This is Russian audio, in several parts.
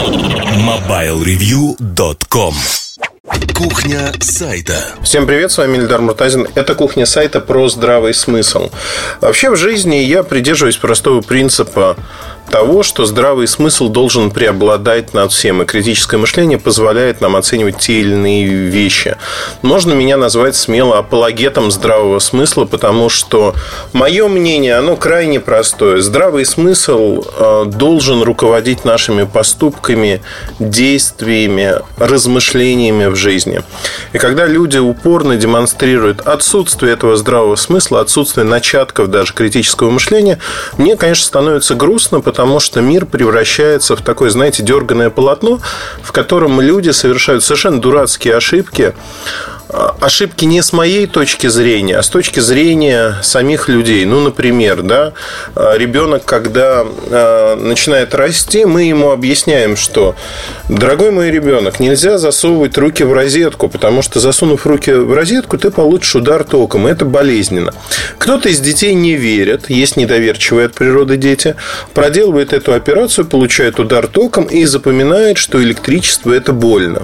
MobileReview.com Кухня сайта. Всем привет, с вами Ильдар Муртазин. Это кухня сайта про здравый смысл. Вообще в жизни я придерживаюсь простого принципа того, что здравый смысл должен преобладать над всем, и критическое мышление позволяет нам оценивать те или иные вещи. Можно меня назвать смело апологетом здравого смысла, потому что мое мнение, оно крайне простое. Здравый смысл э, должен руководить нашими поступками, действиями, размышлениями в жизни. И когда люди упорно демонстрируют отсутствие этого здравого смысла, отсутствие начатков даже критического мышления, мне, конечно, становится грустно, потому потому что мир превращается в такое, знаете, дерганное полотно, в котором люди совершают совершенно дурацкие ошибки, ошибки не с моей точки зрения, а с точки зрения самих людей. Ну, например, да, а, ребенок, когда а, начинает расти, мы ему объясняем, что, дорогой мой ребенок, нельзя засовывать руки в розетку, потому что засунув руки в розетку, ты получишь удар током, и это болезненно. Кто-то из детей не верит, есть недоверчивые от природы дети, проделывает эту операцию, получает удар током и запоминает, что электричество – это больно.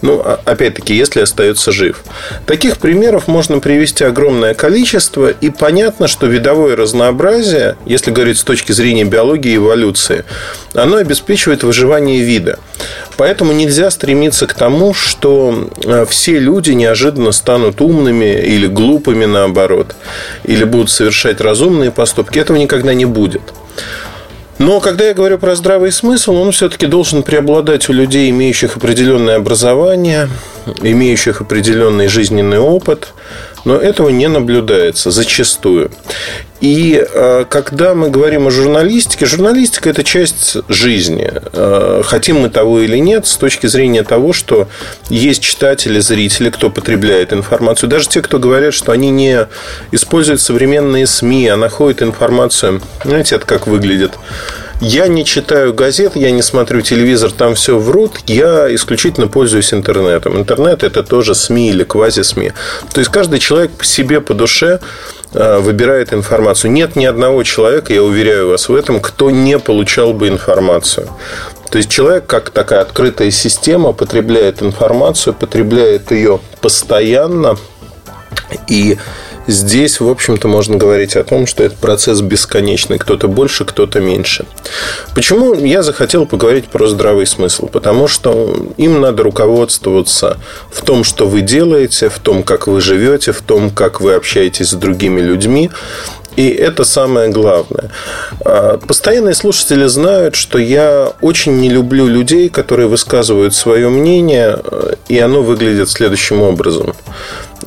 Ну, а, опять-таки, если остается жив. Таких примеров можно привести огромное количество, и понятно, что видовое разнообразие, если говорить с точки зрения биологии и эволюции, оно обеспечивает выживание вида. Поэтому нельзя стремиться к тому, что э, все люди неожиданно станут умными или глупыми наоборот, или будут совершать разумные поступки. Этого никогда не будет. Но когда я говорю про здравый смысл, он все-таки должен преобладать у людей, имеющих определенное образование, имеющих определенный жизненный опыт, но этого не наблюдается зачастую. И э, когда мы говорим о журналистике, журналистика – это часть жизни. Э, хотим мы того или нет, с точки зрения того, что есть читатели, зрители, кто потребляет информацию. Даже те, кто говорят, что они не используют современные СМИ, а находят информацию. Знаете, это как выглядит? Я не читаю газет, я не смотрю телевизор, там все врут. Я исключительно пользуюсь интернетом. Интернет – это тоже СМИ или квази-СМИ. То есть, каждый человек по себе, по душе э, выбирает информацию. Нет ни одного человека, я уверяю вас в этом, кто не получал бы информацию. То есть человек, как такая открытая система, потребляет информацию, потребляет ее постоянно и Здесь, в общем-то, можно говорить о том, что этот процесс бесконечный. Кто-то больше, кто-то меньше. Почему я захотел поговорить про здравый смысл? Потому что им надо руководствоваться в том, что вы делаете, в том, как вы живете, в том, как вы общаетесь с другими людьми. И это самое главное. А, постоянные слушатели знают, что я очень не люблю людей, которые высказывают свое мнение, и оно выглядит следующим образом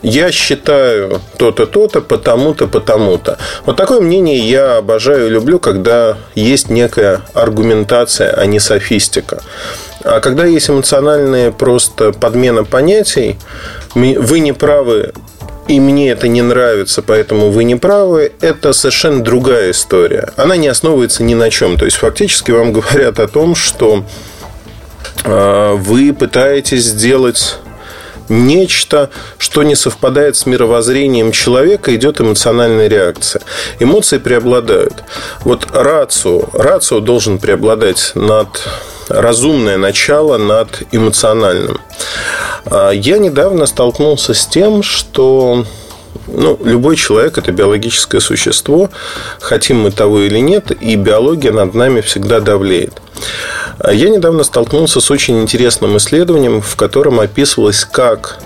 я считаю то-то, то-то, потому-то, потому-то. Вот такое мнение я обожаю и люблю, когда есть некая аргументация, а не софистика. А когда есть эмоциональная просто подмена понятий, вы не правы, и мне это не нравится, поэтому вы не правы, это совершенно другая история. Она не основывается ни на чем. То есть, фактически вам говорят о том, что а, вы пытаетесь сделать нечто, что не совпадает с мировоззрением человека, идет эмоциональная реакция. Эмоции преобладают. Вот рацию, рацию должен преобладать над разумное начало над эмоциональным. А я недавно столкнулся с тем, что ну, любой человек – это биологическое существо, хотим мы того или нет, и биология над нами всегда давлеет. А я недавно столкнулся с очень интересным исследованием, в котором описывалось, как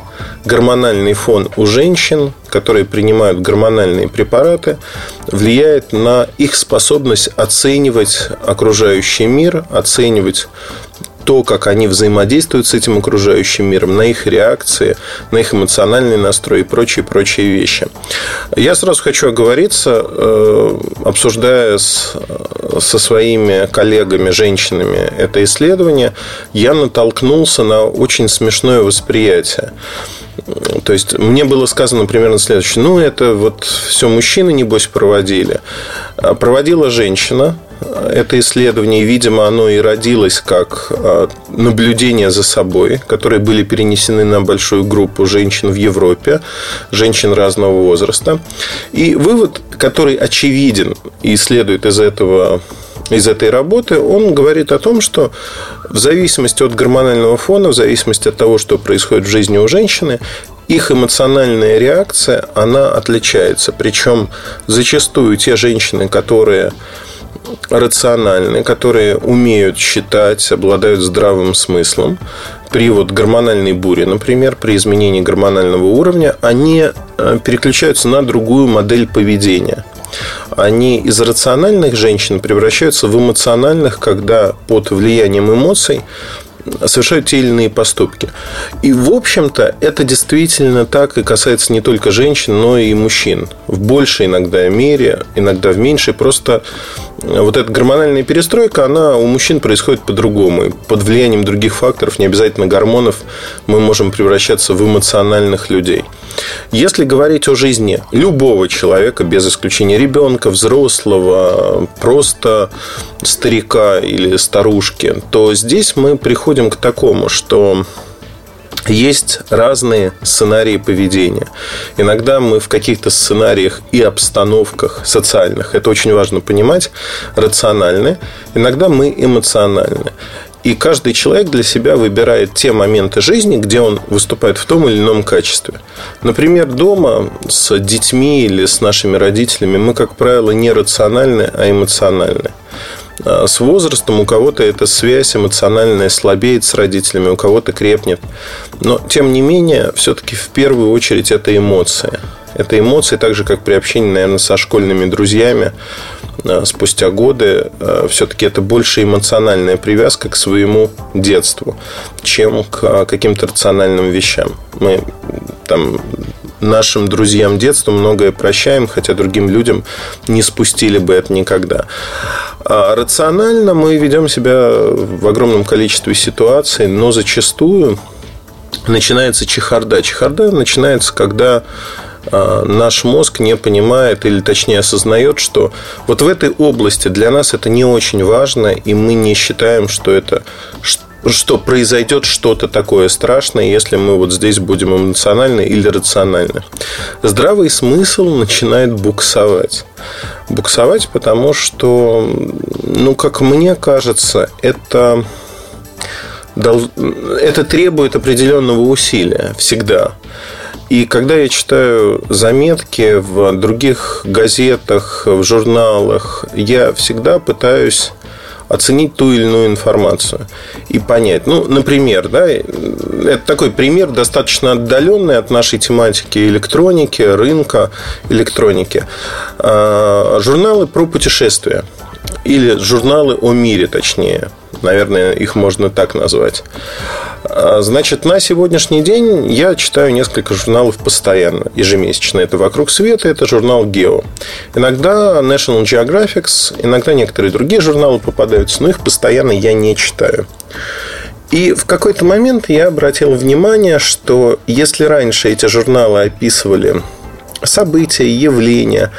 гормональный фон у женщин, которые принимают гормональные препараты, влияет на их способность оценивать окружающий мир, оценивать то, как они взаимодействуют с этим окружающим миром, на их реакции, на их эмоциональный настрой и прочие-прочие вещи. Я сразу хочу оговориться, э, обсуждая с, со своими коллегами, женщинами это исследование, я натолкнулся на очень смешное восприятие. То есть мне было сказано примерно следующее. Ну, это вот все мужчины, небось, проводили. А проводила женщина, это исследование, видимо, оно и родилось как а, наблюдение за собой, которые были перенесены на большую группу женщин в Европе, женщин разного возраста. И вывод, который очевиден и следует из этого из этой работы, он говорит о том, что в зависимости от гормонального фона, в зависимости от того, что происходит в жизни у женщины, их эмоциональная реакция, она отличается. Причем зачастую те женщины, которые рациональны, которые умеют считать, обладают здравым смыслом, при вот гормональной буре, например, при изменении гормонального уровня, они э, переключаются на другую модель поведения. Они из рациональных женщин превращаются в эмоциональных, когда под влиянием эмоций совершают те или иные поступки. И, в общем-то, это действительно так и касается не только женщин, но и мужчин. В большей иногда мере, иногда в меньшей. Просто вот эта гормональная перестройка, она у мужчин происходит по-другому. Под влиянием других факторов, не обязательно гормонов, мы можем превращаться в эмоциональных людей. Если говорить о жизни любого человека, без исключения ребенка, взрослого, просто старика или старушки, то здесь мы приходим к такому, что есть разные сценарии поведения. Иногда мы в каких-то сценариях и обстановках социальных, это очень важно понимать, рациональны, иногда мы эмоциональны. И каждый человек для себя выбирает те моменты жизни, где он выступает в том или ином качестве. Например, дома с детьми или с нашими родителями мы, как правило, не рациональны, а эмоциональны. А с возрастом у кого-то эта связь эмоциональная слабеет с родителями, у кого-то крепнет. Но, тем не менее, все-таки в первую очередь это эмоции. Это эмоции, так же, как при общении, наверное, со школьными друзьями спустя годы, а, все-таки это больше эмоциональная привязка к своему детству, чем к каким-то рациональным вещам. Мы там нашим друзьям детства многое прощаем, хотя другим людям не спустили бы это никогда. А рационально мы ведем себя в огромном количестве ситуаций, но зачастую начинается чехарда. Чехарда начинается, когда наш мозг не понимает или точнее осознает, что вот в этой области для нас это не очень важно, и мы не считаем, что это что произойдет что-то такое страшное, если мы вот здесь будем эмоциональны или рациональны. Здравый смысл начинает буксовать. Буксовать, потому что, ну, как мне кажется, это, это требует определенного усилия всегда. И когда я читаю заметки в других газетах, в журналах, я всегда пытаюсь оценить ту или иную информацию и понять. Ну, например, да, это такой пример достаточно отдаленный от нашей тематики электроники, рынка электроники. А, журналы про путешествия или журналы о мире, точнее. Наверное, их можно так назвать. А, значит, на сегодняшний день я читаю несколько журналов постоянно, ежемесячно. Это «Вокруг света», это журнал «Гео». Иногда National Geographic, иногда некоторые другие журналы попадаются, но их постоянно я не читаю. И в какой-то момент я обратил внимание, что если раньше эти журналы описывали события, явления,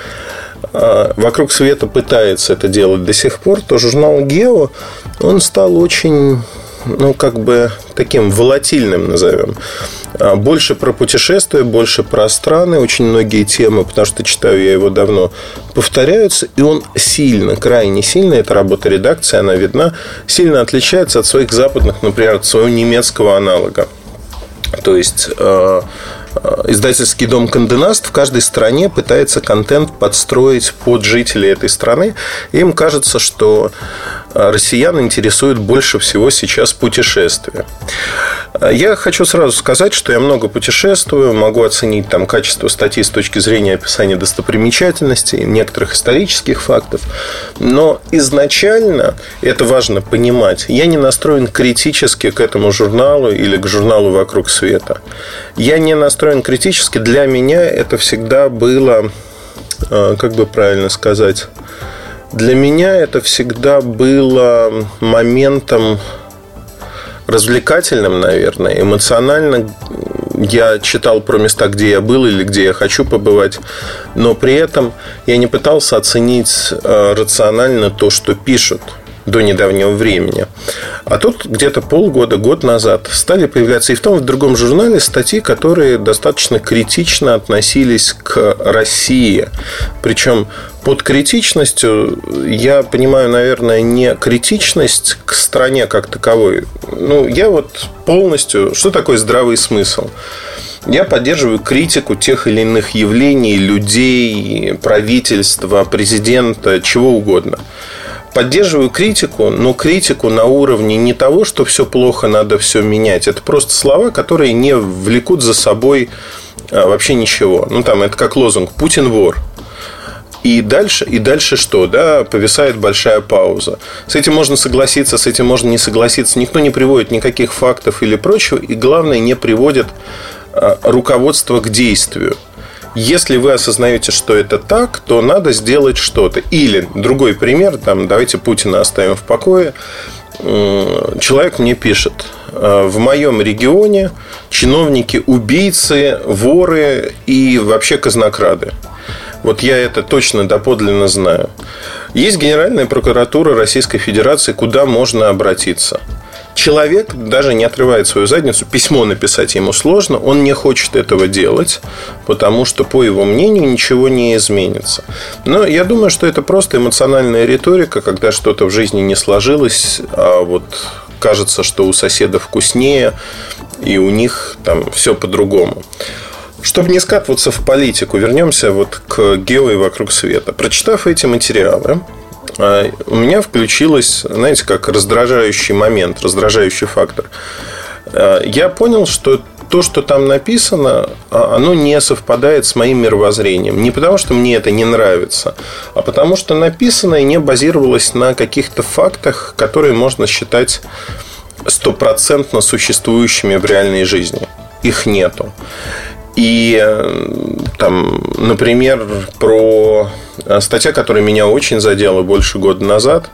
а, вокруг света пытается это делать до сих пор, то журнал «Гео», он стал очень ну, как бы таким волатильным, назовем. А, больше про путешествия, больше про страны, очень многие темы, потому что читаю я его давно, повторяются, и он сильно, крайне сильно, эта работа редакции, она видна, сильно отличается от своих западных, например, от своего немецкого аналога. То есть а, а, издательский дом Канденаст в каждой стране пытается контент подстроить под жителей этой страны. Им кажется, что россиян интересует больше всего сейчас путешествия. Я хочу сразу сказать, что я много путешествую, могу оценить там качество статьи с точки зрения описания достопримечательностей, некоторых исторических фактов. Но изначально, это важно понимать, я не настроен критически к этому журналу или к журналу «Вокруг света». Я не настроен критически. Для меня это всегда было, а, как бы правильно сказать, для меня это всегда было моментом развлекательным, наверное, эмоционально. Я читал про места, где я был или где я хочу побывать, но при этом я не пытался оценить э, рационально то, что пишут. До недавнего времени. А тут где-то полгода, год назад стали появляться и в том, и в другом журнале статьи, которые достаточно критично относились к России. Причем под критичностью я понимаю, наверное, не критичность к стране как таковой. Ну, я вот полностью... Что такое здравый смысл? Я поддерживаю критику тех или иных явлений, людей, правительства, президента, чего угодно. Поддерживаю критику, но критику на уровне не того, что все плохо, надо все менять. Это просто слова, которые не влекут за собой а, вообще ничего. Ну, там, это как лозунг «Путин вор». И дальше, и дальше что? Да, повисает большая пауза. С этим можно согласиться, с этим можно не согласиться. Никто не приводит никаких фактов или прочего. И главное, не приводит а, руководство к действию. Если вы осознаете, что это так, то надо сделать что-то. Или другой пример, там, давайте Путина оставим в покое. Человек мне пишет, «А, в моем регионе чиновники убийцы, воры и вообще казнокрады. Вот я это точно доподлинно знаю. Есть Генеральная прокуратура Российской Федерации, куда можно обратиться. Человек даже не отрывает свою задницу, письмо написать ему сложно, он не хочет этого делать, потому что, по его мнению, ничего не изменится. Но я думаю, что это просто эмоциональная риторика, когда что-то в жизни не сложилось, а вот кажется, что у соседа вкуснее, и у них там все по-другому. Чтобы не скатываться в политику, вернемся вот к гео и вокруг света. Прочитав эти материалы, у меня включилось, знаете, как раздражающий момент, раздражающий фактор. А, я понял, что то, что там написано, а, оно не совпадает с моим мировоззрением. Не потому, что мне это не нравится, а потому, что написанное не базировалось на каких-то фактах, которые можно считать стопроцентно существующими в реальной жизни. Их нету. И э, там, например, про э, статья, которая меня очень задела больше года назад.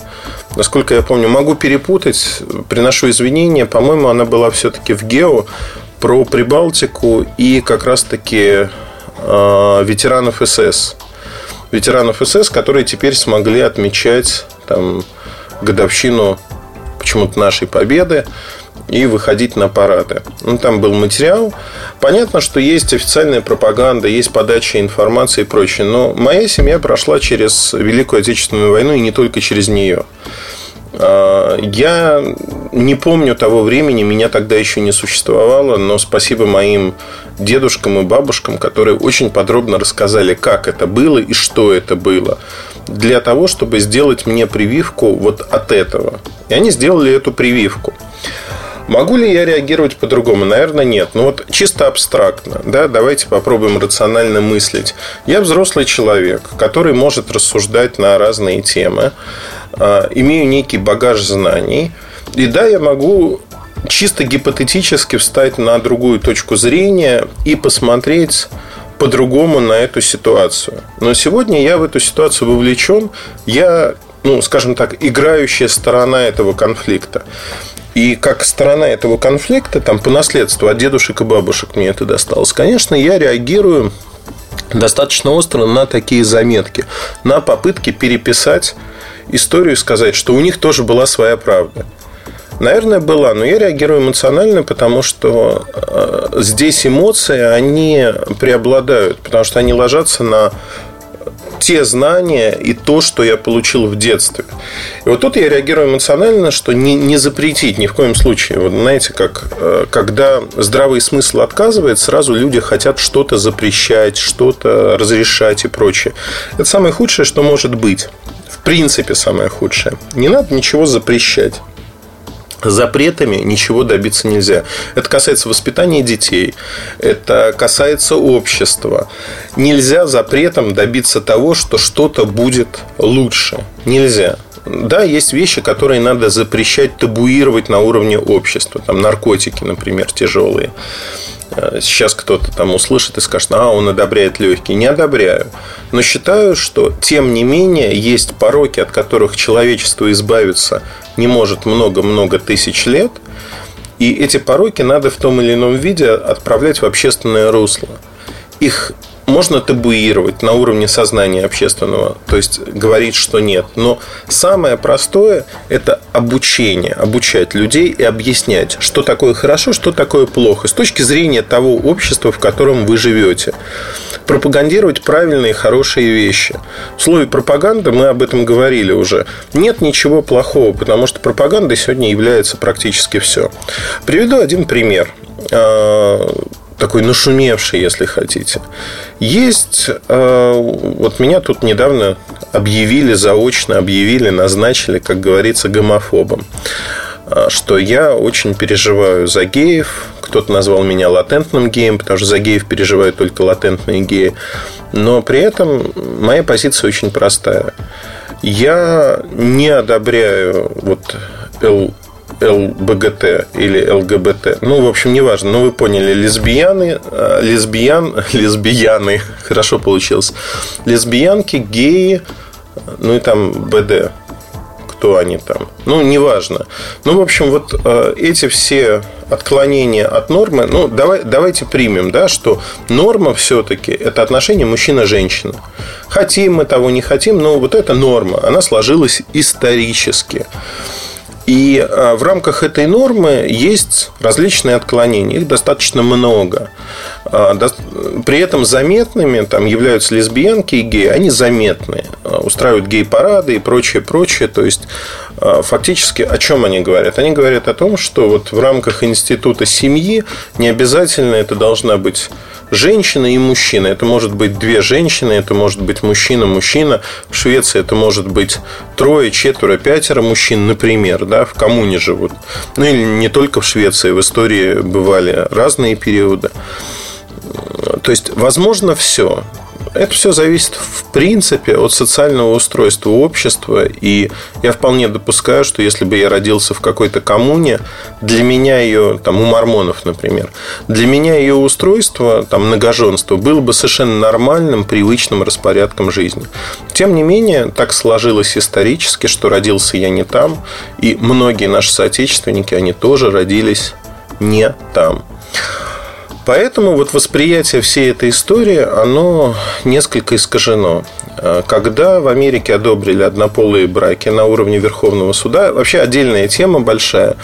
Насколько я помню, могу перепутать, приношу извинения. По-моему, она была все-таки в Гео про Прибалтику и как раз-таки э, ветеранов СС. Ветеранов СС, которые теперь смогли отмечать там, годовщину почему-то нашей победы и выходить на парады. Ну, там был материал. Понятно, что есть официальная пропаганда, есть подача информации и прочее. Но моя семья прошла через Великую Отечественную войну и не только через нее. А, я не помню того времени, меня тогда еще не существовало, но спасибо моим дедушкам и бабушкам, которые очень подробно рассказали, как это было и что это было, для того, чтобы сделать мне прививку вот от этого. И они сделали эту прививку. Могу ли я реагировать по-другому? Наверное, нет. Ну вот чисто абстрактно, да, давайте попробуем рационально мыслить. Я взрослый человек, который может рассуждать на разные темы, а, имею некий багаж знаний, и да, я могу чисто гипотетически встать на другую точку зрения и посмотреть по-другому на эту ситуацию. Но сегодня я в эту ситуацию вовлечен, я, ну, скажем так, играющая сторона этого конфликта. И как сторона этого конфликта, там по наследству от дедушек и бабушек мне это досталось, конечно, я реагирую достаточно остро на такие заметки, на попытки переписать историю и сказать, что у них тоже была своя правда. Наверное, была, но я реагирую эмоционально, потому что э, здесь эмоции, они преобладают, потому что они ложатся на те знания и то, что я получил в детстве. И вот тут я реагирую эмоционально, что не, не запретить ни в коем случае. Вот знаете, как э, когда здравый смысл отказывает, сразу люди хотят что-то запрещать, что-то разрешать и прочее. Это самое худшее, что может быть. В принципе, самое худшее. Не надо ничего запрещать запретами ничего добиться нельзя. Это касается воспитания детей, это касается общества. Нельзя запретом добиться того, что что-то будет лучше. Нельзя. Да, есть вещи, которые надо запрещать, табуировать на уровне общества. Там наркотики, например, тяжелые. Э, сейчас кто-то там услышит и скажет, а, он одобряет легкие. Не одобряю. Но считаю, что тем не менее есть пороки, от которых человечество избавиться не может много-много тысяч лет. И эти пороки надо в том или ином виде отправлять в общественное русло. Их можно табуировать на уровне сознания общественного, то есть говорить, что нет. Но самое простое – это обучение, обучать людей и объяснять, что такое хорошо, что такое плохо, с точки зрения того общества, в котором вы живете. Пропагандировать правильные, хорошие вещи. В слове пропаганда мы об этом говорили уже. Нет ничего плохого, потому что пропагандой сегодня является практически все. Приведу один пример а, такой нашумевший, если хотите. Есть, э, вот меня тут недавно объявили, заочно объявили, назначили, как говорится, гомофобом э, что я очень переживаю за геев. Кто-то назвал меня латентным геем, потому что за геев переживают только латентные геи. Но при этом моя позиция очень простая. Я не одобряю вот ЛБГТ или ЛГБТ. Ну, в общем, неважно. Но вы поняли, лесбияны, э, лесбиян, лесбияны, хорошо получилось. Лесбиянки, геи, ну и там БД. Кто они там? Ну, неважно. Ну, в общем, вот э, эти все отклонения от нормы, ну, давай, давайте примем, да, что норма все-таки это отношение мужчина-женщина. Хотим мы того, не хотим, но вот эта норма, она сложилась исторически. И а, в рамках этой нормы есть различные отклонения, их достаточно много. А, при этом заметными там являются лесбиянки и геи, они заметные, а, устраивают гей-парады и прочее, прочее. То есть фактически о чем они говорят? Они говорят о том, что вот в рамках института семьи не обязательно это должна быть женщина и мужчина. Это может быть две женщины, это может быть мужчина, мужчина. В Швеции это может быть трое, четверо, пятеро мужчин, например, да, в коммуне живут. Ну или не только в Швеции, в истории бывали разные периоды. То есть, возможно, все. Это все зависит, в принципе, от социального устройства общества. И я вполне допускаю, что если бы я родился в какой-то коммуне, для меня ее, там, у мормонов, например, для меня ее устройство, там, многоженство, было бы совершенно нормальным, привычным распорядком жизни. Тем не менее, так сложилось исторически, что родился я не там, и многие наши соотечественники, они тоже родились не там. Поэтому вот восприятие всей этой истории, оно несколько искажено. А, когда в Америке одобрили однополые браки на уровне Верховного суда, вообще отдельная тема большая,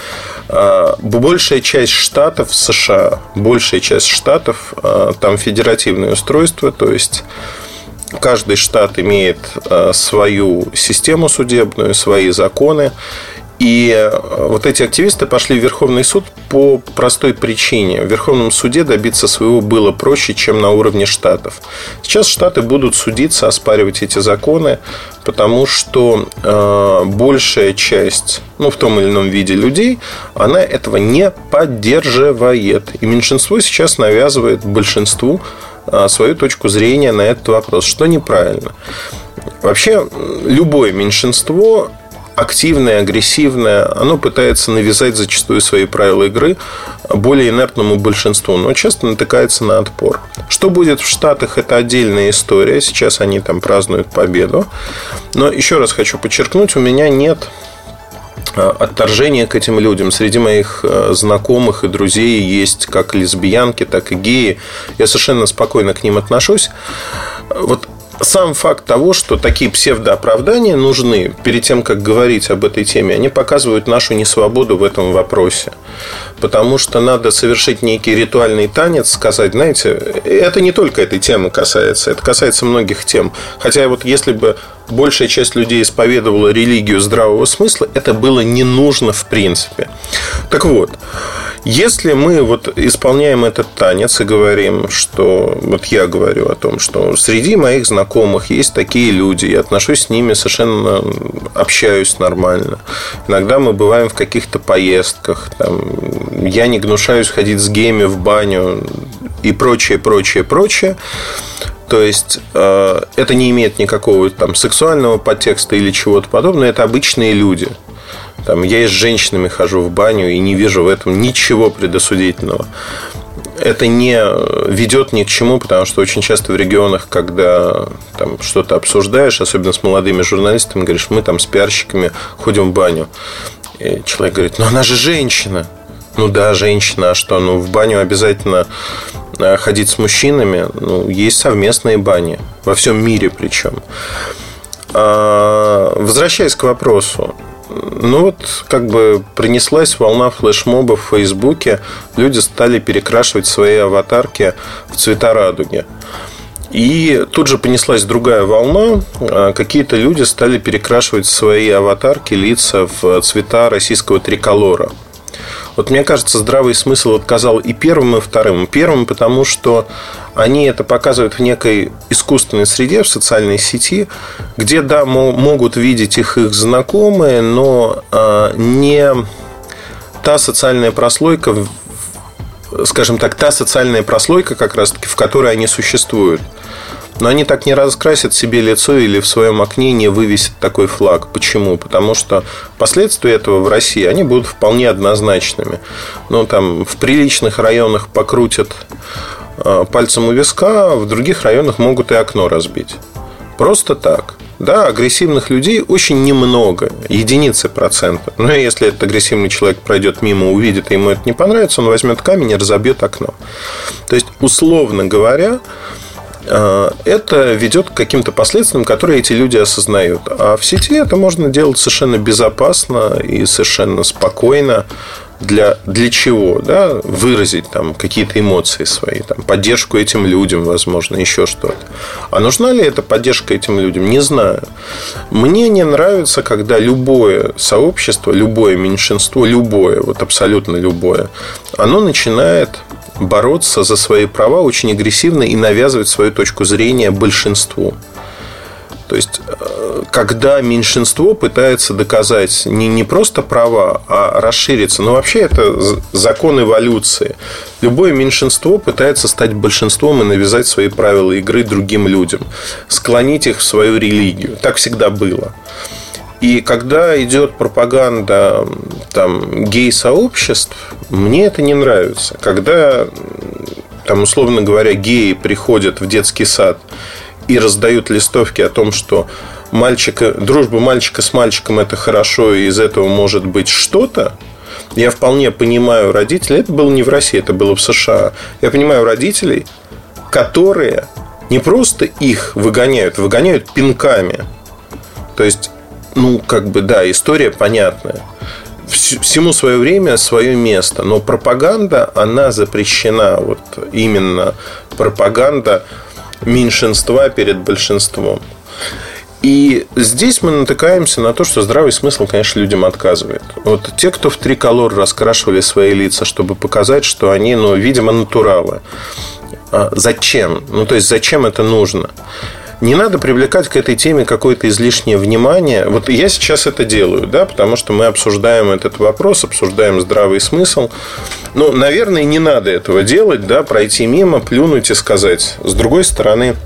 а, большая часть штатов США, большая часть штатов, а, там федеративное устройство, то есть каждый штат имеет свою систему судебную, свои законы. И э, вот эти активисты пошли в Верховный суд по простой причине. В Верховном суде добиться своего было проще, чем на уровне штатов. Сейчас штаты будут судиться, оспаривать эти законы, потому что э, большая часть, ну, в том или ином виде людей, она этого не поддерживает. И меньшинство сейчас навязывает большинству э, свою точку зрения на этот вопрос, что неправильно. Вообще, любое меньшинство активное, агрессивное, оно пытается навязать зачастую свои правила игры более инертному большинству, но часто натыкается на отпор. Что будет в Штатах, это отдельная история. Сейчас они там празднуют победу. Но еще раз хочу подчеркнуть, у меня нет а, отторжение к этим людям. Среди моих а, знакомых и друзей есть как лесбиянки, так и геи. Я совершенно спокойно к ним отношусь. Вот сам факт того, что такие псевдооправдания нужны перед тем, как говорить об этой теме, они показывают нашу несвободу в этом вопросе. Потому что надо совершить некий ритуальный танец, сказать, знаете, это не только этой темы касается, это касается многих тем. Хотя вот если бы большая часть людей исповедовала религию здравого смысла, это было не нужно в принципе. Так вот, если мы вот исполняем этот танец и говорим, что вот я говорю о том, что среди моих знакомых есть такие люди, я отношусь с ними совершенно, общаюсь нормально. Иногда мы бываем в каких-то поездках, там, я не гнушаюсь ходить с гейми в баню и прочее, прочее, прочее. То есть э, это не имеет никакого там сексуального подтекста или чего-то подобного. Это обычные люди. Там, я и с женщинами хожу в баню и не вижу в этом ничего предосудительного. Это не ведет ни к чему, потому что очень часто в регионах, когда там что-то обсуждаешь, особенно с молодыми журналистами, говоришь, мы там с пиарщиками ходим в баню. И человек говорит, ну она же женщина. Ну да, женщина, а что? Ну в баню обязательно э, ходить с мужчинами, ну, есть совместные бани. Во всем мире причем. А, возвращаясь к вопросу. Ну вот, как бы принеслась волна флешмобов в Фейсбуке. Люди стали перекрашивать свои аватарки в цвета радуги. И тут же понеслась другая волна. А, какие-то люди стали перекрашивать свои аватарки, лица в цвета российского триколора. Вот мне кажется, здравый смысл отказал и первым, и вторым. Первым, потому что они это показывают в некой искусственной среде, в социальной сети, где, да, могут видеть их их знакомые, но а, не та социальная прослойка, скажем так, та социальная прослойка, как раз-таки, в которой они существуют. Но они так не раскрасят себе лицо или в своем окне не вывесят такой флаг. Почему? Потому что последствия этого в России, они будут вполне однозначными. Ну, там в приличных районах покрутят пальцем у виска, в других районах могут и окно разбить. Просто так. Да, агрессивных людей очень немного, единицы процента. Но если этот агрессивный человек пройдет мимо, увидит, и ему это не понравится, он возьмет камень и разобьет окно. То есть, условно говоря, Э, это ведет к каким-то последствиям, которые эти люди осознают. А в сети это можно делать совершенно безопасно и совершенно спокойно. Для, для чего? Да? Выразить там какие-то эмоции свои, там, поддержку этим людям, возможно, еще что-то. А нужна ли эта поддержка этим людям? Не знаю. Мне не нравится, когда любое сообщество, любое меньшинство, любое, вот абсолютно любое, оно начинает бороться за свои права очень агрессивно и навязывать свою точку зрения большинству. То есть, э, когда меньшинство пытается доказать не, не просто права, а расшириться, ну, вообще это закон эволюции. Любое меньшинство пытается стать большинством и навязать свои правила игры другим людям, склонить их в свою религию. Так всегда было. И когда идет пропаганда там, гей-сообществ, мне это не нравится. Когда, там, условно говоря, геи приходят в детский сад и раздают листовки о том, что мальчика, дружба мальчика с мальчиком это хорошо, и из этого может быть что-то, я вполне понимаю родителей, это было не в России, это было в США. Я понимаю родителей, которые не просто их выгоняют, выгоняют пинками. То есть ну, как бы, да, история понятная. Всему свое время, свое место. Но пропаганда, она запрещена. Вот именно пропаганда меньшинства перед большинством. И здесь мы натыкаемся на то, что здравый смысл, конечно, людям отказывает. Вот те, кто в триколор раскрашивали свои лица, чтобы показать, что они, ну, видимо, натуралы. А зачем? Ну, то есть, зачем это нужно? Не надо привлекать к этой теме какое-то излишнее внимание. Вот я сейчас это делаю, да, потому что мы обсуждаем этот вопрос, обсуждаем здравый смысл. Ну, наверное, не надо этого делать, да, пройти мимо, плюнуть и сказать. С другой стороны,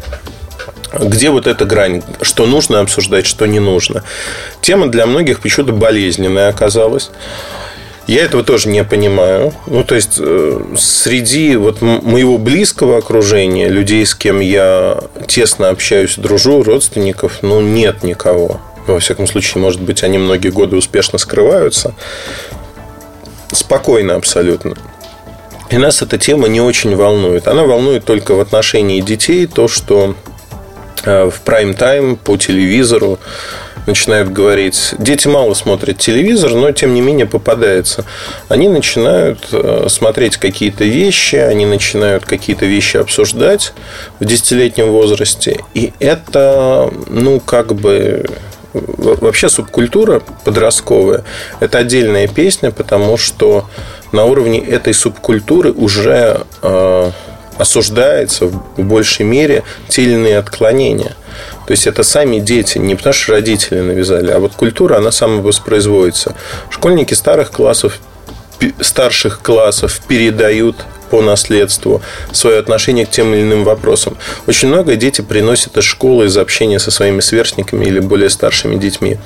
где вот эта грань, что нужно обсуждать, что не нужно. Тема для многих почему-то болезненная оказалась. Я этого тоже не понимаю. Ну, то есть, э, среди вот моего близкого окружения, людей, с кем я тесно общаюсь, дружу, родственников, ну, нет никого. Во всяком случае, может быть, они многие годы успешно скрываются. Спокойно абсолютно. И нас эта тема не очень волнует. Она волнует только в отношении детей то, что э, в прайм-тайм по телевизору начинают говорить, дети мало смотрят телевизор, но тем не менее попадается. Они начинают э, смотреть какие-то вещи, они начинают какие-то вещи обсуждать в десятилетнем возрасте. И это, ну, как бы вообще субкультура подростковая – это отдельная песня, потому что на уровне этой субкультуры уже э, осуждается в большей мере те или иные отклонения – то есть это сами дети, не потому что родители навязали, а вот культура, она самовоспроизводится. Школьники старых классов, старших классов передают по наследству свое отношение к тем или иным вопросам. Очень много дети приносят из школы, из общения со своими сверстниками или более старшими детьми.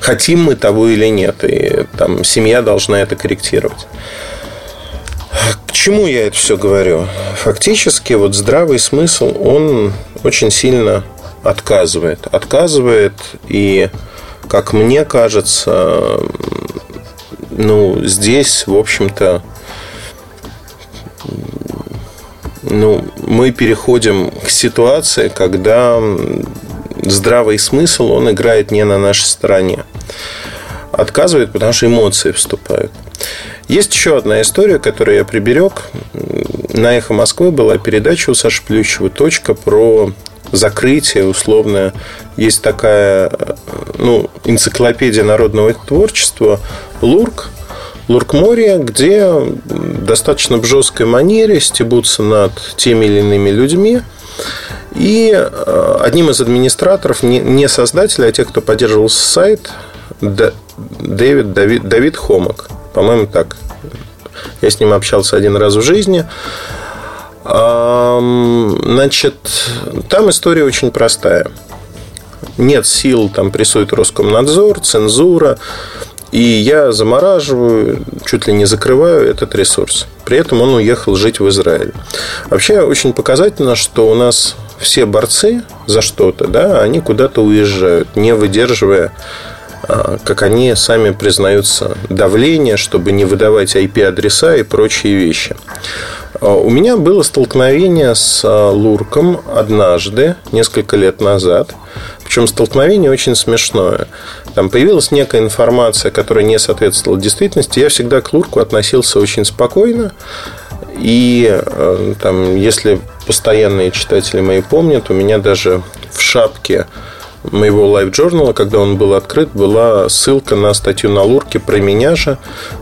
Хотим мы того или нет, и там семья должна это корректировать. К чему я это все говорю? Фактически вот здравый смысл, он очень сильно отказывает. Отказывает, и, как мне кажется, ну, здесь, в общем-то, ну, мы переходим к ситуации, когда здравый смысл, он играет не на нашей стороне. Отказывает, потому что эмоции вступают. Есть еще одна история, которую я приберег. На «Эхо Москвы» была передача у Саши Плющева «Точка» про закрытие условное. Есть такая ну, энциклопедия народного творчества «Лурк», Луркморье, где достаточно в жесткой манере стебутся над теми или иными людьми. И э, одним из администраторов, не создателя, а тех, кто поддерживал сайт, Дэвид, Давид, Давид Хомак. По-моему, так. Я с ним общался один раз в жизни. Значит, там история очень простая. Нет сил, там прессует Роскомнадзор, цензура. И я замораживаю, чуть ли не закрываю этот ресурс. При этом он уехал жить в Израиль. Вообще очень показательно, что у нас все борцы за что-то, да, они куда-то уезжают, не выдерживая а, как они сами признаются, давление, чтобы не выдавать IP-адреса и прочие вещи. А, у меня было столкновение с а, Лурком однажды, несколько лет назад. Причем столкновение очень смешное. Там появилась некая информация, которая не соответствовала действительности. Я всегда к Лурку относился очень спокойно. И там, если постоянные читатели мои помнят, у меня даже в шапке моего лайв-журнала, когда он был открыт, была ссылка на статью на Лурке про меня же.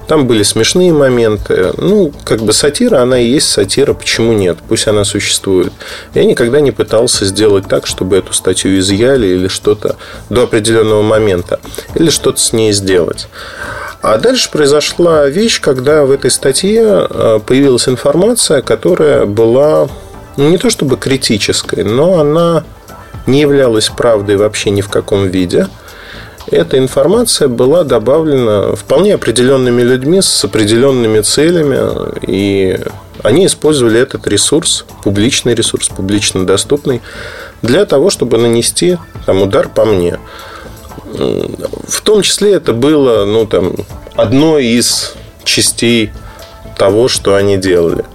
Там были смешные моменты. Ну, как бы сатира, она и есть сатира, почему нет? Пусть она существует. Я никогда не пытался сделать так, чтобы эту статью изъяли или что-то до определенного момента. Или что-то с ней сделать. А дальше произошла вещь, когда в этой статье э, появилась информация, которая была ну, не то чтобы критической, но она не являлась правдой вообще ни в каком виде. Эта информация была добавлена вполне определенными людьми с определенными целями, и они использовали этот ресурс, публичный ресурс, публично доступный, для того, чтобы нанести там, удар по мне. В том числе это было ну, там, одной из частей того, что они делали –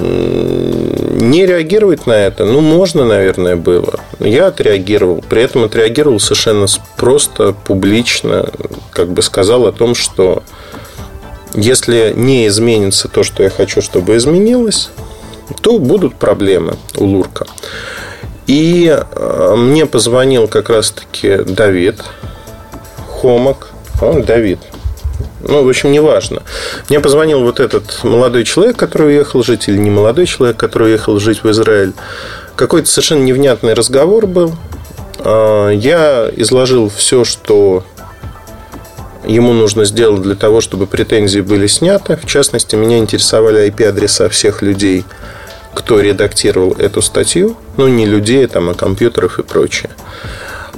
не реагировать на это, ну, можно, наверное, было. Я отреагировал. При этом отреагировал совершенно просто, публично. Как бы сказал о том, что если не изменится то, что я хочу, чтобы изменилось, то будут проблемы у Лурка. И э, мне позвонил как раз-таки Давид Хомак. Он Давид. Ну, в общем, неважно. Мне позвонил вот этот молодой человек, который уехал жить, или не молодой человек, который уехал жить в Израиль. Какой-то совершенно невнятный разговор был. А, я изложил все, что ему нужно сделать для того, чтобы претензии были сняты. В частности, меня интересовали IP-адреса всех людей, кто редактировал эту статью. Ну, не людей, там, а компьютеров и прочее.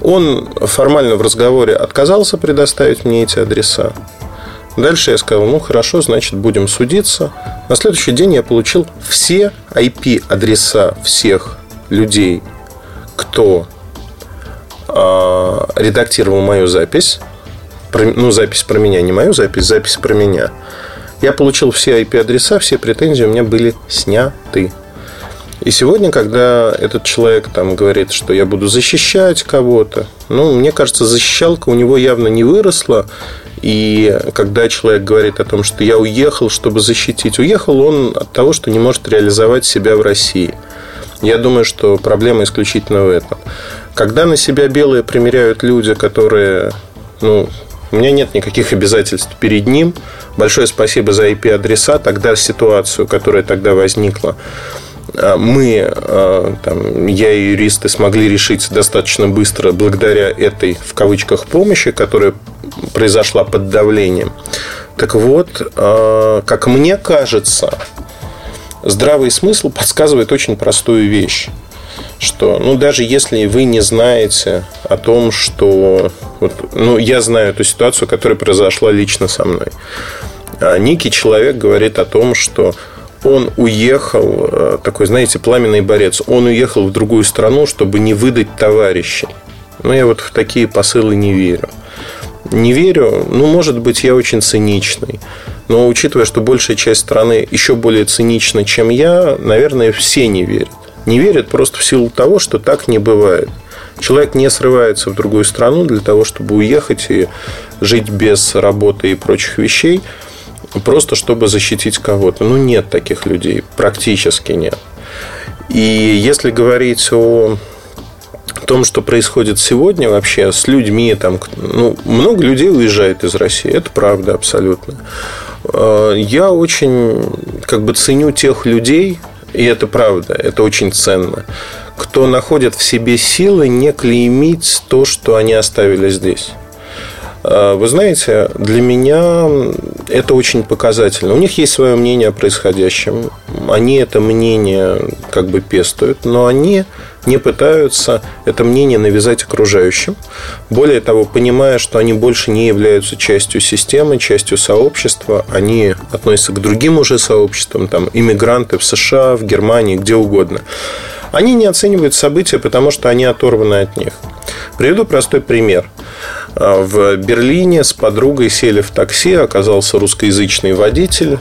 Он формально в разговоре отказался предоставить мне эти адреса. Дальше я сказал, ну хорошо, значит будем судиться. На следующий день я получил все IP-адреса всех людей, кто э, редактировал мою запись. Про, ну, запись про меня, не мою запись, запись про меня. Я получил все IP-адреса, все претензии у меня были сняты. И сегодня, когда этот человек там говорит, что я буду защищать кого-то, ну, мне кажется, защищалка у него явно не выросла. И когда человек говорит о том, что я уехал, чтобы защитить, уехал он от того, что не может реализовать себя в России. Я думаю, что проблема исключительно в этом. Когда на себя белые примеряют люди, которые, ну, у меня нет никаких обязательств перед ним. Большое спасибо за IP-адреса. Тогда ситуацию, которая тогда возникла, мы, а, там, я и юристы смогли решить достаточно быстро благодаря этой, в кавычках, помощи, которая произошла под давлением. Так вот, а, как мне кажется, здравый смысл подсказывает очень простую вещь что, ну, даже если вы не знаете о том, что, вот, ну, я знаю эту ситуацию, которая произошла лично со мной. Некий человек говорит о том, что он уехал, э, такой, знаете, пламенный борец, он уехал в другую страну, чтобы не выдать товарищей. Но я вот в такие посылы не верю. Не верю, ну, может быть, я очень циничный. Но учитывая, что большая часть страны еще более цинична, чем я, наверное, все не верят. Не верят просто в силу того, что так не бывает. Человек не срывается в другую страну для того, чтобы уехать и жить без работы и прочих вещей, просто чтобы защитить кого-то. Ну, нет таких людей, практически нет. И если говорить о том, что происходит сегодня вообще с людьми, там, ну, много людей уезжает из России, это правда абсолютно. Э, я очень как бы ценю тех людей, и это правда, это очень ценно, кто находит в себе силы не клеймить то, что они оставили здесь. Э, вы знаете, для меня это очень показательно. У них есть свое мнение о происходящем. Они это мнение как бы пестуют, но они не пытаются это мнение навязать окружающим. Более того, понимая, что они больше не являются частью системы, частью сообщества, они относятся к другим уже сообществам, там, иммигранты в США, в Германии, где угодно. Они не оценивают события, потому что они оторваны от них. Приведу простой пример. В Берлине с подругой сели в такси, оказался русскоязычный водитель,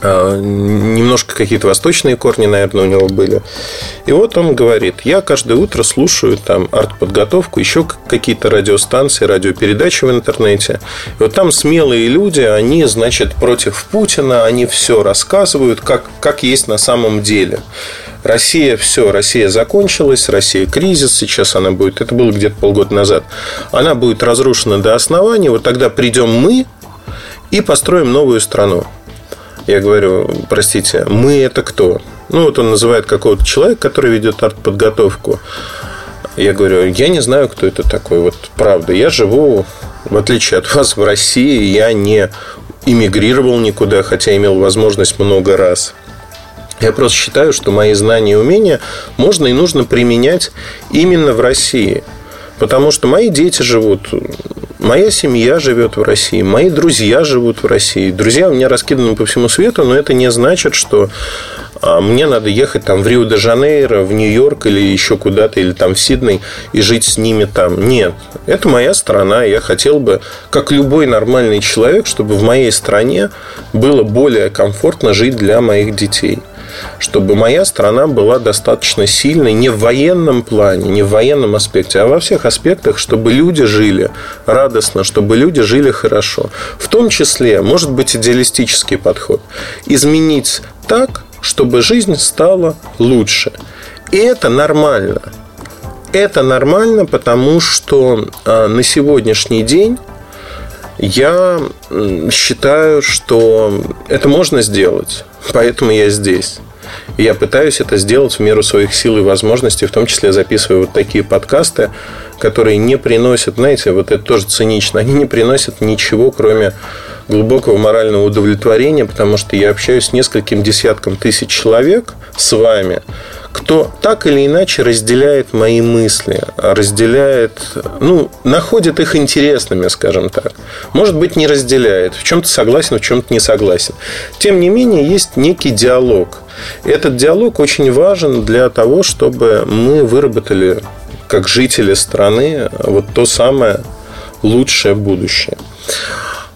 а, немножко какие-то восточные корни, наверное, у него были. И вот он говорит, я каждое утро слушаю там артподготовку, еще какие-то радиостанции, радиопередачи в интернете. И вот там смелые люди, они, значит, против Путина, они все рассказывают, как, как есть на самом деле. Россия, все, Россия закончилась, Россия кризис, сейчас она будет, это было где-то полгода назад, она будет разрушена до основания, вот тогда придем мы и построим новую страну. Я говорю, простите, мы это кто? Ну, вот он называет какого-то человека, который ведет артподготовку. Я говорю, я не знаю, кто это такой. Вот правда, я живу, в отличие от вас, в России. Я не эмигрировал никуда, хотя имел возможность много раз. Я просто считаю, что мои знания и умения можно и нужно применять именно в России. Потому что мои дети живут Моя семья живет в России, мои друзья живут в России. Друзья у меня раскиданы по всему свету, но это не значит, что а, мне надо ехать там в Рио-де-Жанейро, в Нью-Йорк или еще куда-то, или там в Сидней и жить с ними там. Нет, это моя страна. Я хотел бы, как любой нормальный человек, чтобы в моей стране было более комфортно жить для моих детей чтобы моя страна была достаточно сильной не в военном плане, не в военном аспекте, а во всех аспектах, чтобы люди жили радостно, чтобы люди жили хорошо. В том числе, может быть, идеалистический подход. Изменить так, чтобы жизнь стала лучше. И это нормально. Это нормально, потому что а, на сегодняшний день я считаю, что это можно сделать, поэтому я здесь. Я пытаюсь это сделать в меру своих сил и возможностей, в том числе записываю вот такие подкасты, которые не приносят, знаете, вот это тоже цинично, они не приносят ничего, кроме глубокого морального удовлетворения, потому что я общаюсь с нескольким десятком тысяч человек с вами, кто так или иначе разделяет мои мысли, разделяет, ну, находит их интересными, скажем так. Может быть, не разделяет, в чем-то согласен, в чем-то не согласен. Тем не менее, есть некий диалог. Этот диалог очень важен для того, чтобы мы выработали, как жители страны, вот то самое лучшее будущее.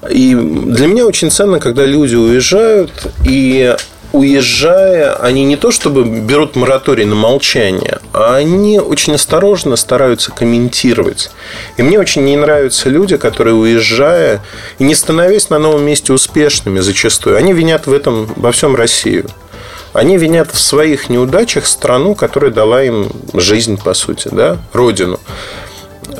И для меня очень ценно, когда люди уезжают, и уезжая, они не то чтобы берут мораторий на молчание, а они очень осторожно стараются комментировать. И мне очень не нравятся люди, которые, уезжая и не становясь на новом месте успешными зачастую, они винят в этом во всем Россию. Они винят в своих неудачах страну, которая дала им жизнь, по сути, да, родину.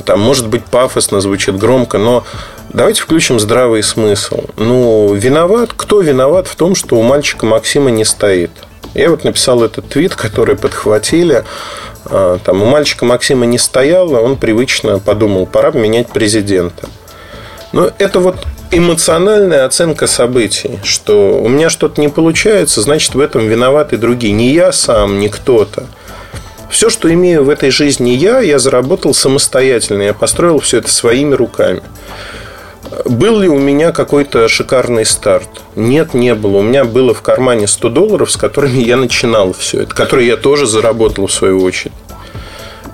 Там, может быть, пафосно звучит громко, но давайте включим здравый смысл. Ну, виноват, кто виноват в том, что у мальчика Максима не стоит? Я вот написал этот твит, который подхватили. А, там у мальчика Максима не стояло, он привычно подумал, пора менять президента. Но это вот эмоциональная оценка событий, что у меня что-то не получается, значит, в этом виноваты другие. Не я сам, не кто-то. Все, что имею в этой жизни я, я заработал самостоятельно. Я построил все это своими руками. Был ли у меня какой-то шикарный старт? Нет, не было. У меня было в кармане 100 долларов, с которыми я начинал все это, которые я тоже заработал в свою очередь.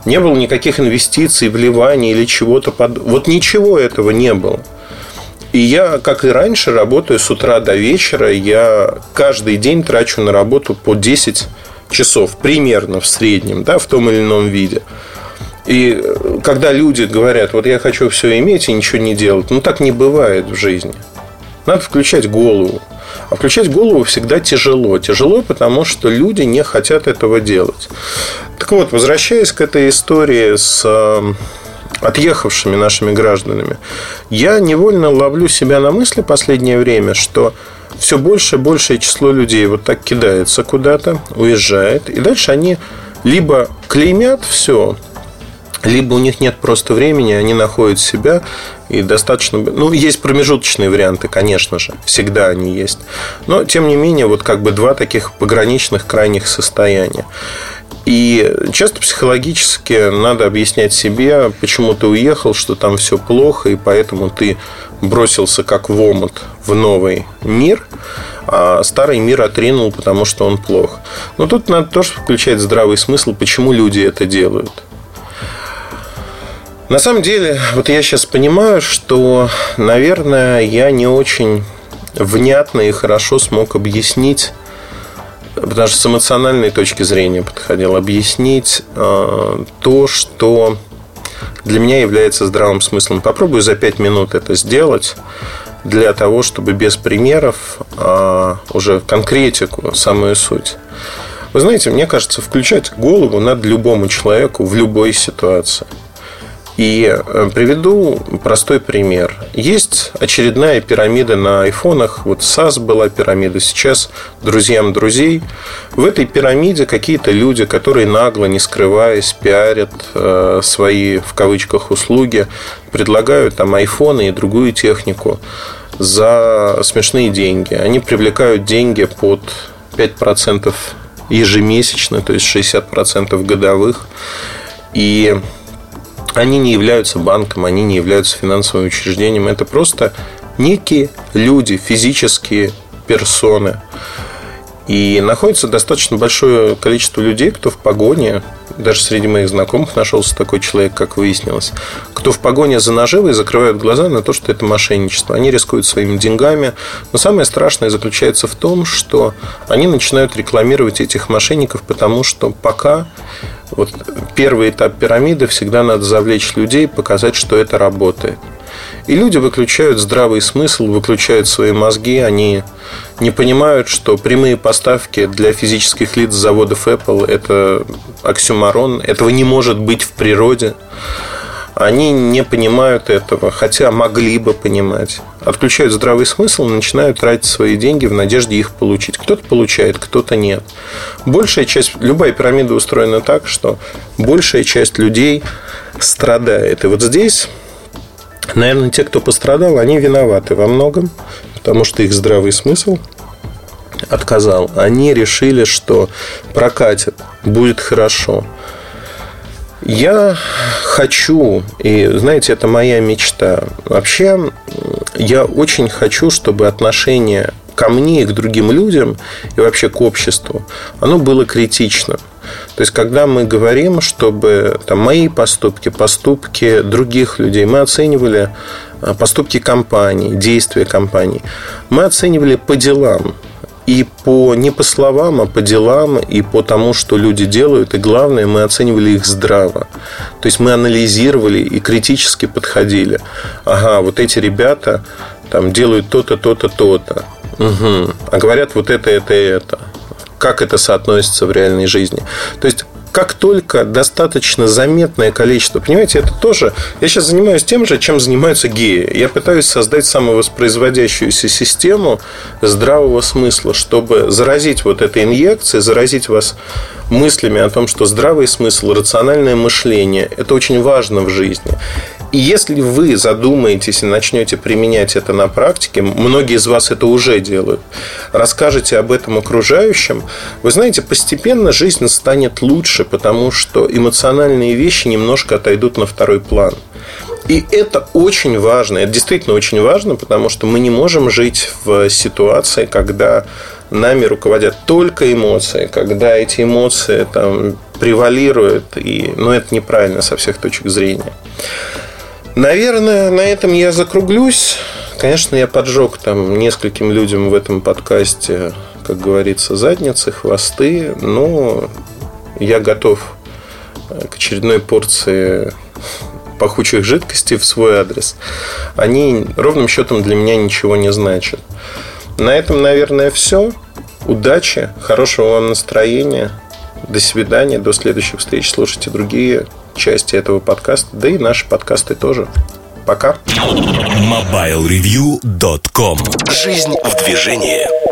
Не было никаких инвестиций, вливаний или чего-то под... Вот ничего этого не было. И я, как и раньше, работаю с утра до вечера. Я каждый день трачу на работу по 10 часов примерно в среднем, да, в том или ином виде. И когда люди говорят, вот я хочу все иметь и ничего не делать, ну так не бывает в жизни. Надо включать голову. А включать голову всегда тяжело. Тяжело, потому что люди не хотят этого делать. Так вот, возвращаясь к этой истории с э, отъехавшими нашими гражданами, я невольно ловлю себя на мысли последнее время, что все больше и большее число людей вот так кидается куда-то, уезжает, и дальше они либо клеймят все, либо у них нет просто времени, они находят себя и достаточно... Ну, есть промежуточные варианты, конечно же, всегда они есть. Но, тем не менее, вот как бы два таких пограничных крайних состояния. И часто психологически надо объяснять себе, почему ты уехал, что там все плохо, и поэтому ты бросился как в омут в новый мир, а старый мир отринул, потому что он плох. Но тут надо тоже включать здравый смысл, почему люди это делают. На самом деле, вот я сейчас понимаю, что, наверное, я не очень внятно и хорошо смог объяснить, что с эмоциональной точки зрения подходил, объяснить э, то, что для меня является здравым смыслом. Попробую за пять минут это сделать для того, чтобы без примеров а уже конкретику, самую суть. Вы знаете, мне кажется, включать голову надо любому человеку в любой ситуации – и э, приведу простой пример. Есть очередная пирамида на айфонах. Вот SAS была пирамида, сейчас друзьям друзей. В этой пирамиде какие-то люди, которые нагло, не скрываясь, пиарят э, свои, в кавычках, услуги, предлагают там айфоны и другую технику за смешные деньги. Они привлекают деньги под 5% ежемесячно, то есть 60% годовых. И они не являются банком, они не являются финансовым учреждением. Это просто некие люди, физические персоны. И находится достаточно большое количество людей, кто в погоне, даже среди моих знакомых нашелся такой человек, как выяснилось, кто в погоне за наживой закрывают глаза на то, что это мошенничество. Они рискуют своими деньгами. Но самое страшное заключается в том, что они начинают рекламировать этих мошенников, потому что пока вот первый этап пирамиды всегда надо завлечь людей, показать, что это работает. И люди выключают здравый смысл, выключают свои мозги, они не понимают, что прямые поставки для физических лиц заводов Apple – это оксюмарон, этого не может быть в природе. Они не понимают этого, хотя могли бы понимать. Отключают здравый смысл и начинают тратить свои деньги в надежде их получить. Кто-то получает, кто-то нет. Большая часть, любая пирамида устроена так, что большая часть людей страдает. И вот здесь Наверное, те, кто пострадал, они виноваты во многом, потому что их здравый смысл отказал. Они решили, что прокатит, будет хорошо. Я хочу, и знаете, это моя мечта. Вообще, я очень хочу, чтобы отношение ко мне и к другим людям, и вообще к обществу, оно было критичным. То есть, когда мы говорим, чтобы там, мои поступки, поступки других людей, мы оценивали а, поступки компании, действия компании, мы оценивали по делам. И по не по словам, а по делам, и по тому, что люди делают, и главное, мы оценивали их здраво. То есть мы анализировали и критически подходили. Ага, вот эти ребята там делают то-то, то-то, то-то. Угу. А говорят вот это, это, это как это соотносится в реальной жизни. То есть как только достаточно заметное количество, понимаете, это тоже, я сейчас занимаюсь тем же, чем занимаются геи. Я пытаюсь создать самовоспроизводящуюся систему здравого смысла, чтобы заразить вот этой инъекцией, заразить вас мыслями о том, что здравый смысл, рациональное мышление – это очень важно в жизни. И если вы задумаетесь и начнете применять это на практике, многие из вас это уже делают, расскажете об этом окружающим, вы знаете, постепенно жизнь станет лучше, потому что эмоциональные вещи немножко отойдут на второй план. И это очень важно, это действительно очень важно, потому что мы не можем жить в ситуации, когда нами руководят только эмоции, когда эти эмоции там превалируют, и, ну, это неправильно со всех точек зрения. Наверное, на этом я закруглюсь. Конечно, я поджег там нескольким людям в этом подкасте, как говорится, задницы, хвосты, но я готов к очередной порции пахучих жидкостей в свой адрес. Они ровным счетом для меня ничего не значат. На этом, наверное, все. Удачи, хорошего вам настроения. До свидания, до следующих встреч. Слушайте другие части этого подкаста, да и наши подкасты тоже. Пока. MobileReview.com Жизнь в движении.